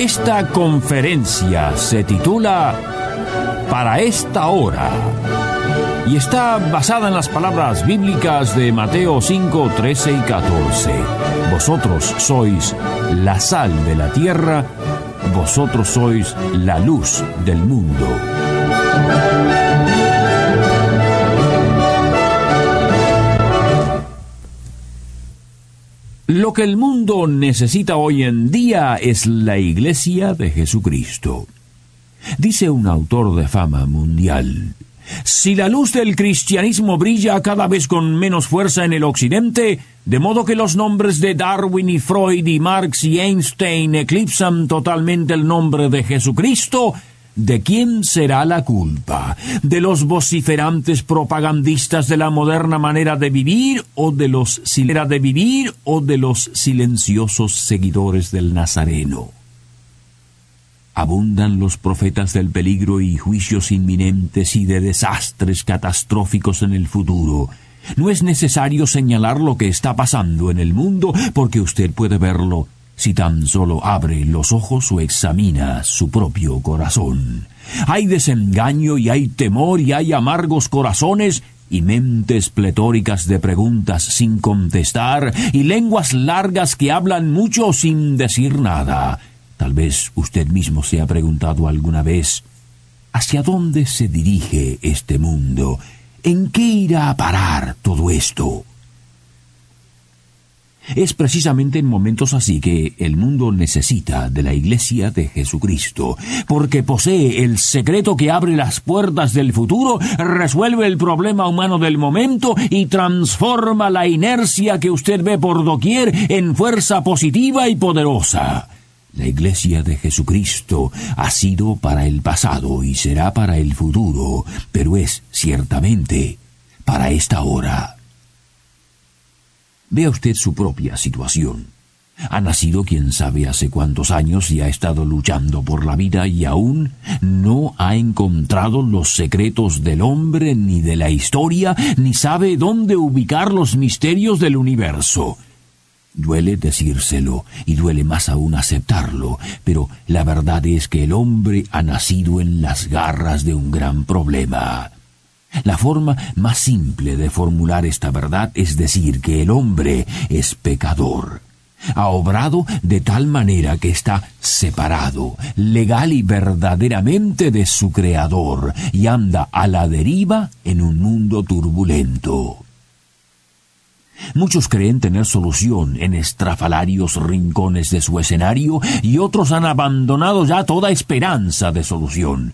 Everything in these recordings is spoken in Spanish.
Esta conferencia se titula Para esta hora y está basada en las palabras bíblicas de Mateo 5, 13 y 14. Vosotros sois la sal de la tierra, vosotros sois la luz del mundo. Lo que el mundo necesita hoy en día es la iglesia de Jesucristo. Dice un autor de fama mundial, si la luz del cristianismo brilla cada vez con menos fuerza en el occidente, de modo que los nombres de Darwin y Freud y Marx y Einstein eclipsan totalmente el nombre de Jesucristo, ¿De quién será la culpa? ¿De los vociferantes propagandistas de la moderna manera de vivir o de los de vivir o de los silenciosos seguidores del Nazareno? Abundan los profetas del peligro y juicios inminentes y de desastres catastróficos en el futuro. No es necesario señalar lo que está pasando en el mundo porque usted puede verlo si tan solo abre los ojos o examina su propio corazón. Hay desengaño y hay temor y hay amargos corazones y mentes pletóricas de preguntas sin contestar y lenguas largas que hablan mucho sin decir nada. Tal vez usted mismo se ha preguntado alguna vez ¿Hacia dónde se dirige este mundo? ¿En qué irá a parar todo esto? Es precisamente en momentos así que el mundo necesita de la Iglesia de Jesucristo, porque posee el secreto que abre las puertas del futuro, resuelve el problema humano del momento y transforma la inercia que usted ve por doquier en fuerza positiva y poderosa. La Iglesia de Jesucristo ha sido para el pasado y será para el futuro, pero es ciertamente para esta hora. Vea usted su propia situación. Ha nacido quién sabe hace cuántos años y ha estado luchando por la vida y aún no ha encontrado los secretos del hombre ni de la historia, ni sabe dónde ubicar los misterios del universo. Duele decírselo y duele más aún aceptarlo, pero la verdad es que el hombre ha nacido en las garras de un gran problema. La forma más simple de formular esta verdad es decir que el hombre es pecador. Ha obrado de tal manera que está separado, legal y verdaderamente de su Creador, y anda a la deriva en un mundo turbulento. Muchos creen tener solución en estrafalarios rincones de su escenario y otros han abandonado ya toda esperanza de solución.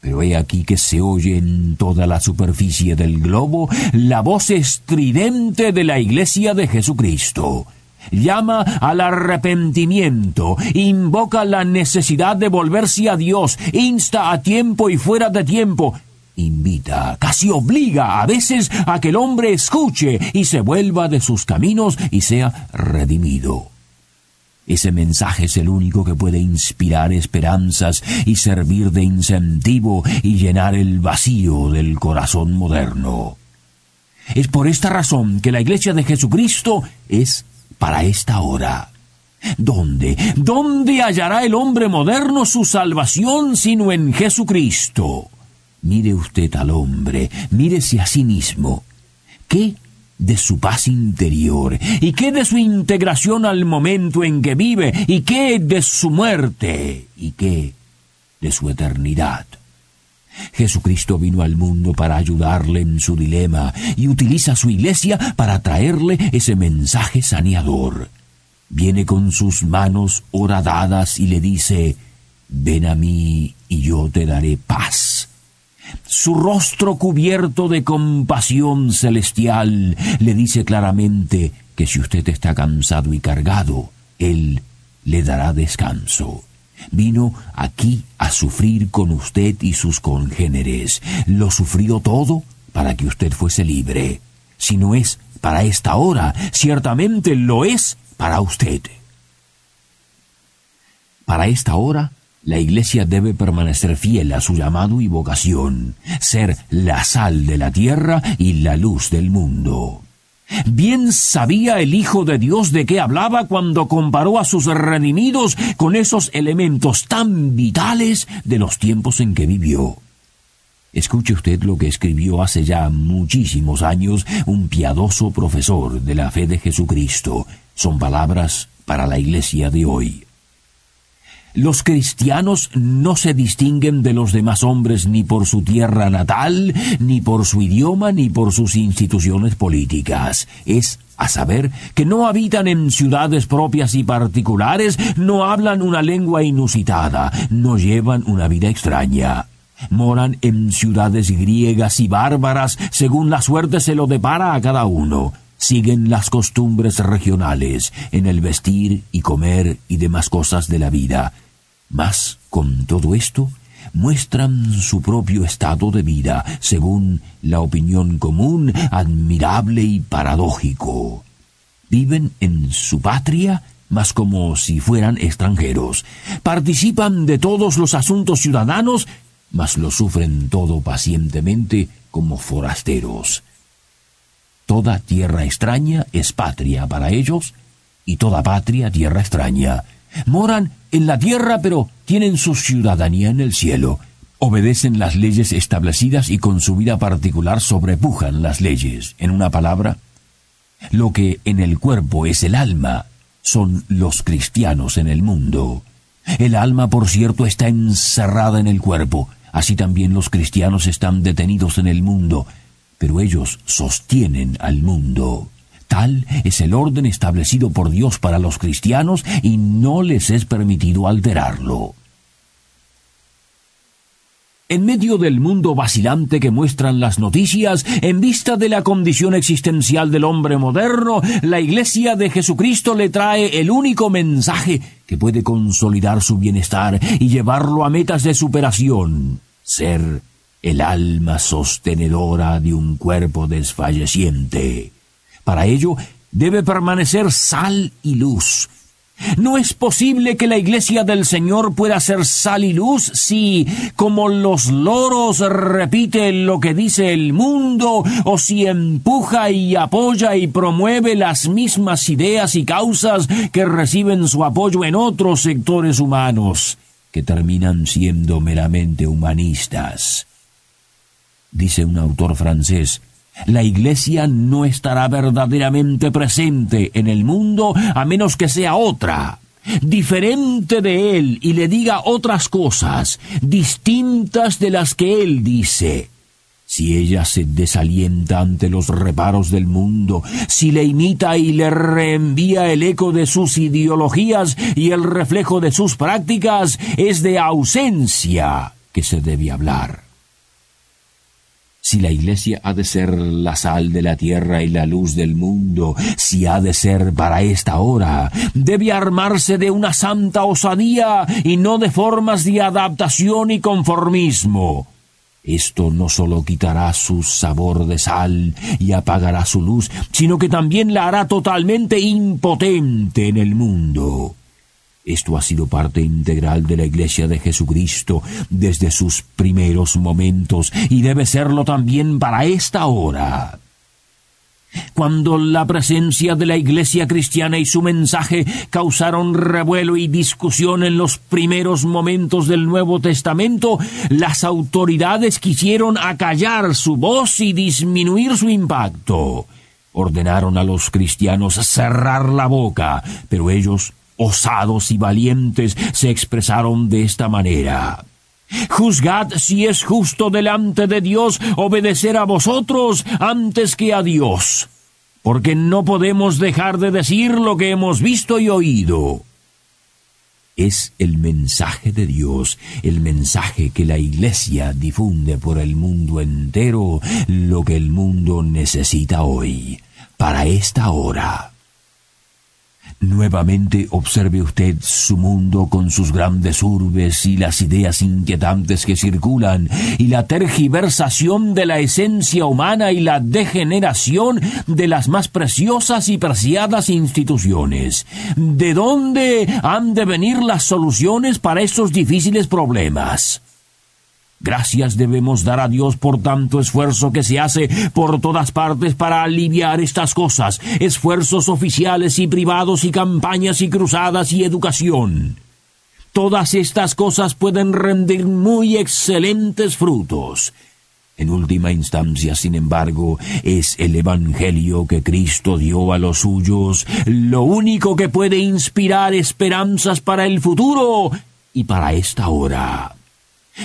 Pero he aquí que se oye en toda la superficie del globo la voz estridente de la Iglesia de Jesucristo. Llama al arrepentimiento, invoca la necesidad de volverse a Dios, insta a tiempo y fuera de tiempo, invita, casi obliga a veces a que el hombre escuche y se vuelva de sus caminos y sea redimido. Ese mensaje es el único que puede inspirar esperanzas y servir de incentivo y llenar el vacío del corazón moderno. Es por esta razón que la Iglesia de Jesucristo es para esta hora. ¿Dónde? ¿Dónde hallará el hombre moderno su salvación sino en Jesucristo? Mire usted al hombre, mírese a sí mismo. ¿Qué de su paz interior? ¿Y qué de su integración al momento en que vive? ¿Y qué de su muerte? ¿Y qué de su eternidad? Jesucristo vino al mundo para ayudarle en su dilema y utiliza su iglesia para traerle ese mensaje saneador. Viene con sus manos horadadas y le dice, ven a mí y yo te daré paz su rostro cubierto de compasión celestial le dice claramente que si usted está cansado y cargado, Él le dará descanso. Vino aquí a sufrir con usted y sus congéneres. Lo sufrió todo para que usted fuese libre. Si no es para esta hora, ciertamente lo es para usted. Para esta hora, la Iglesia debe permanecer fiel a su llamado y vocación, ser la sal de la tierra y la luz del mundo. Bien sabía el Hijo de Dios de qué hablaba cuando comparó a sus redimidos con esos elementos tan vitales de los tiempos en que vivió. Escuche usted lo que escribió hace ya muchísimos años un piadoso profesor de la fe de Jesucristo. Son palabras para la iglesia de hoy. Los cristianos no se distinguen de los demás hombres ni por su tierra natal, ni por su idioma, ni por sus instituciones políticas. Es a saber, que no habitan en ciudades propias y particulares, no hablan una lengua inusitada, no llevan una vida extraña. Moran en ciudades griegas y bárbaras según la suerte se lo depara a cada uno siguen las costumbres regionales en el vestir y comer y demás cosas de la vida, mas con todo esto muestran su propio estado de vida, según la opinión común, admirable y paradójico. Viven en su patria, mas como si fueran extranjeros. Participan de todos los asuntos ciudadanos, mas lo sufren todo pacientemente como forasteros. Toda tierra extraña es patria para ellos y toda patria tierra extraña. Moran en la tierra pero tienen su ciudadanía en el cielo. Obedecen las leyes establecidas y con su vida particular sobrepujan las leyes. En una palabra, lo que en el cuerpo es el alma son los cristianos en el mundo. El alma, por cierto, está encerrada en el cuerpo. Así también los cristianos están detenidos en el mundo pero ellos sostienen al mundo. Tal es el orden establecido por Dios para los cristianos y no les es permitido alterarlo. En medio del mundo vacilante que muestran las noticias, en vista de la condición existencial del hombre moderno, la Iglesia de Jesucristo le trae el único mensaje que puede consolidar su bienestar y llevarlo a metas de superación, ser el alma sostenedora de un cuerpo desfalleciente. Para ello debe permanecer sal y luz. No es posible que la iglesia del Señor pueda ser sal y luz si, como los loros, repite lo que dice el mundo, o si empuja y apoya y promueve las mismas ideas y causas que reciben su apoyo en otros sectores humanos, que terminan siendo meramente humanistas dice un autor francés, la Iglesia no estará verdaderamente presente en el mundo a menos que sea otra, diferente de él y le diga otras cosas, distintas de las que él dice. Si ella se desalienta ante los reparos del mundo, si le imita y le reenvía el eco de sus ideologías y el reflejo de sus prácticas, es de ausencia que se debe hablar. Si la Iglesia ha de ser la sal de la tierra y la luz del mundo, si ha de ser para esta hora, debe armarse de una santa osadía y no de formas de adaptación y conformismo. Esto no sólo quitará su sabor de sal y apagará su luz, sino que también la hará totalmente impotente en el mundo. Esto ha sido parte integral de la Iglesia de Jesucristo desde sus primeros momentos y debe serlo también para esta hora. Cuando la presencia de la Iglesia cristiana y su mensaje causaron revuelo y discusión en los primeros momentos del Nuevo Testamento, las autoridades quisieron acallar su voz y disminuir su impacto. Ordenaron a los cristianos cerrar la boca, pero ellos osados y valientes se expresaron de esta manera. Juzgad si es justo delante de Dios obedecer a vosotros antes que a Dios, porque no podemos dejar de decir lo que hemos visto y oído. Es el mensaje de Dios, el mensaje que la Iglesia difunde por el mundo entero, lo que el mundo necesita hoy, para esta hora. Nuevamente observe usted su mundo con sus grandes urbes y las ideas inquietantes que circulan, y la tergiversación de la esencia humana y la degeneración de las más preciosas y preciadas instituciones. ¿De dónde han de venir las soluciones para estos difíciles problemas? Gracias debemos dar a Dios por tanto esfuerzo que se hace por todas partes para aliviar estas cosas, esfuerzos oficiales y privados y campañas y cruzadas y educación. Todas estas cosas pueden rendir muy excelentes frutos. En última instancia, sin embargo, es el Evangelio que Cristo dio a los suyos lo único que puede inspirar esperanzas para el futuro y para esta hora.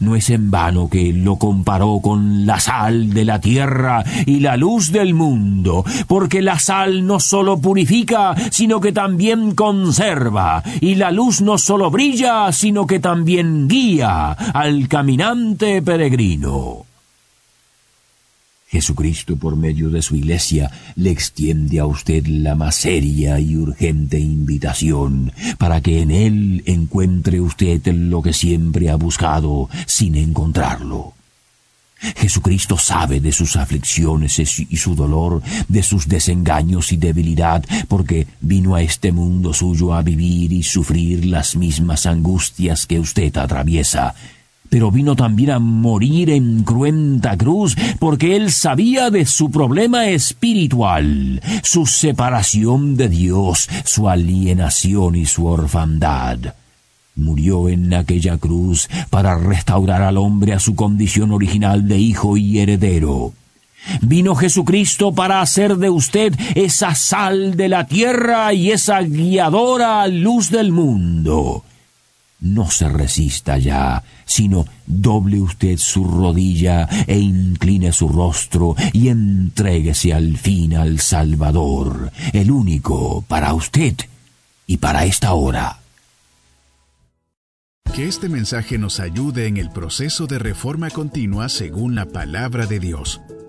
No es en vano que lo comparó con la sal de la tierra y la luz del mundo, porque la sal no sólo purifica, sino que también conserva, y la luz no sólo brilla, sino que también guía al caminante peregrino. Jesucristo, por medio de su iglesia, le extiende a usted la más seria y urgente invitación para que en él encuentre usted lo que siempre ha buscado sin encontrarlo. Jesucristo sabe de sus aflicciones y su dolor, de sus desengaños y debilidad, porque vino a este mundo suyo a vivir y sufrir las mismas angustias que usted atraviesa pero vino también a morir en cruenta cruz porque él sabía de su problema espiritual, su separación de Dios, su alienación y su orfandad. Murió en aquella cruz para restaurar al hombre a su condición original de hijo y heredero. Vino Jesucristo para hacer de usted esa sal de la tierra y esa guiadora luz del mundo no se resista ya, sino doble usted su rodilla e incline su rostro y entréguese al fin al Salvador, el único para usted y para esta hora. Que este mensaje nos ayude en el proceso de reforma continua según la palabra de Dios.